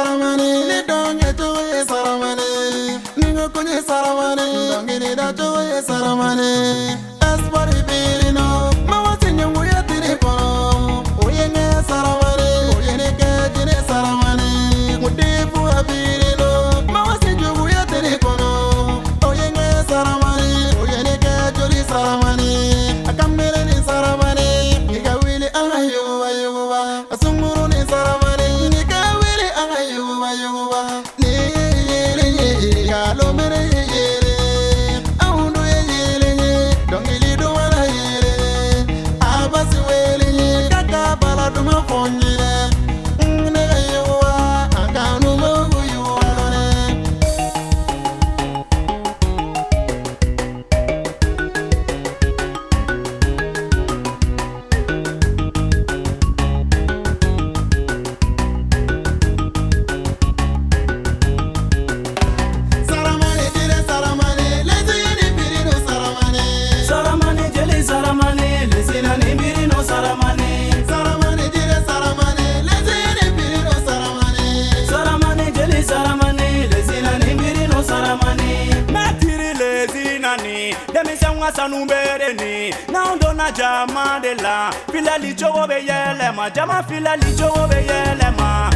saramani ni donge cogo ye saramani ni ŋa koɲe saramani dɔnkilida cogo ye saramani espoir birino ni denmisɛn ka sanu bere ni n'anw donna jama de la filɛli cogo bɛ yɛlɛma jama filɛli cogo bɛ yɛlɛma.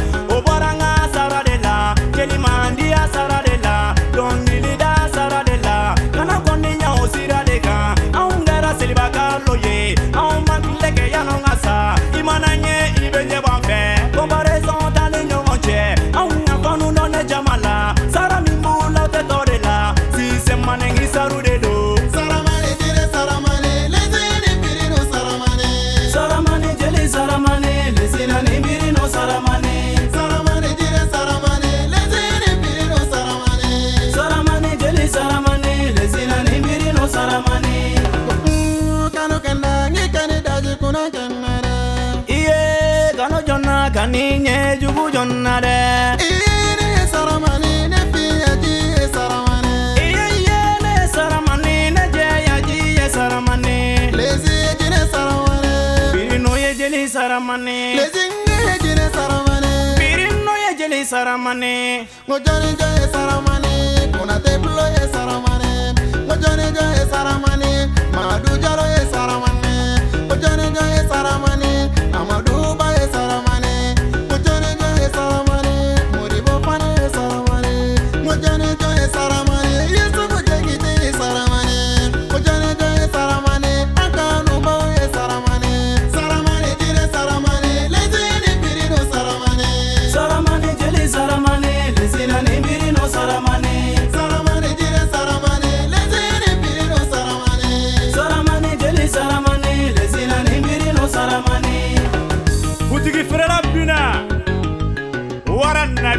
saramane. Lezinge jele saramane. Pirinno ye jele saramane. Ngojone joye saramane. Kona blo ye saramane. Ngojone joye saramane. Madu jaro ye saramane. Ngojone joye saramane.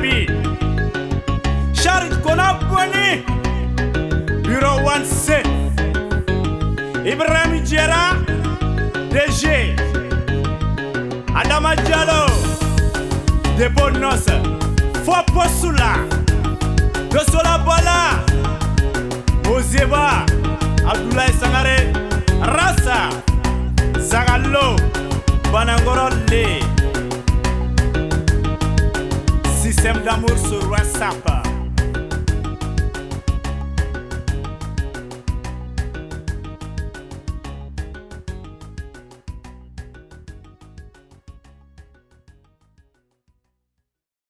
Gabi. Charles Konaboni, bureau 17. Ibrahim Djera, DG. Adama Diallo, de Bonos. Foposula, de Solabola, Ozeba, Abdoulaye amor sobre a.